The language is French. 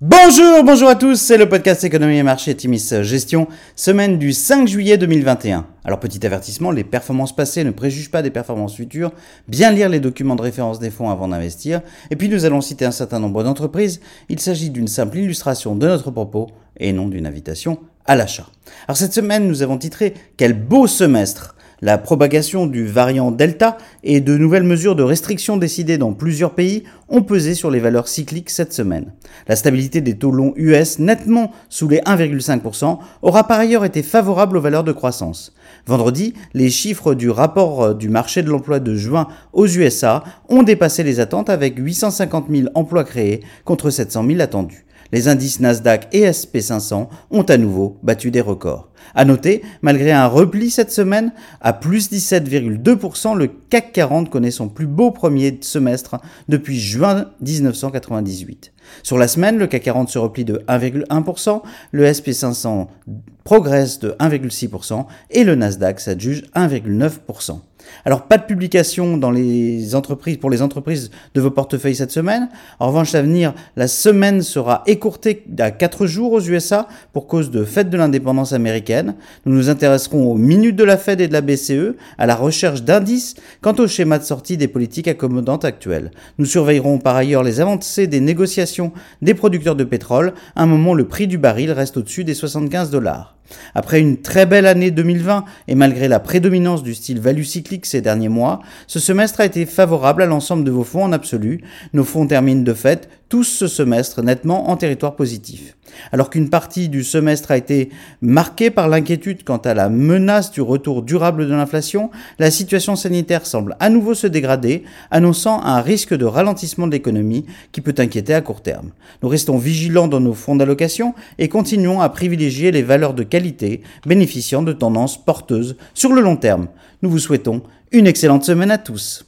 Bonjour, bonjour à tous, c'est le podcast Économie et Marché Timis Gestion, semaine du 5 juillet 2021. Alors petit avertissement, les performances passées ne préjugent pas des performances futures, bien lire les documents de référence des fonds avant d'investir, et puis nous allons citer un certain nombre d'entreprises, il s'agit d'une simple illustration de notre propos et non d'une invitation à l'achat. Alors cette semaine nous avons titré Quel beau semestre la propagation du variant Delta et de nouvelles mesures de restriction décidées dans plusieurs pays ont pesé sur les valeurs cycliques cette semaine. La stabilité des taux longs US nettement sous les 1,5% aura par ailleurs été favorable aux valeurs de croissance. Vendredi, les chiffres du rapport du marché de l'emploi de juin aux USA ont dépassé les attentes avec 850 000 emplois créés contre 700 000 attendus les indices Nasdaq et SP500 ont à nouveau battu des records. À noter, malgré un repli cette semaine, à plus 17,2%, le CAC 40 connaît son plus beau premier semestre depuis juin 1998. Sur la semaine, le CAC 40 se replie de 1,1%, le SP500 progresse de 1,6% et le Nasdaq s'adjuge 1,9%. Alors pas de publication dans les entreprises pour les entreprises de vos portefeuilles cette semaine. En revanche, à la semaine sera écourtée à 4 jours aux USA pour cause de fête de l'indépendance américaine. Nous nous intéresserons aux minutes de la Fed et de la BCE, à la recherche d'indices quant au schéma de sortie des politiques accommodantes actuelles. Nous surveillerons par ailleurs les avancées des négociations des producteurs de pétrole, à un moment le prix du baril reste au-dessus des 75 dollars. Après une très belle année 2020 et malgré la prédominance du style value cyclique ces derniers mois, ce semestre a été favorable à l'ensemble de vos fonds en absolu. Nos fonds terminent de fait tous ce semestre nettement en territoire positif. Alors qu'une partie du semestre a été marquée par l'inquiétude quant à la menace du retour durable de l'inflation, la situation sanitaire semble à nouveau se dégrader, annonçant un risque de ralentissement de l'économie qui peut inquiéter à court terme. Nous restons vigilants dans nos fonds d'allocation et continuons à privilégier les valeurs de qualité bénéficiant de tendances porteuses sur le long terme. Nous vous souhaitons une excellente semaine à tous.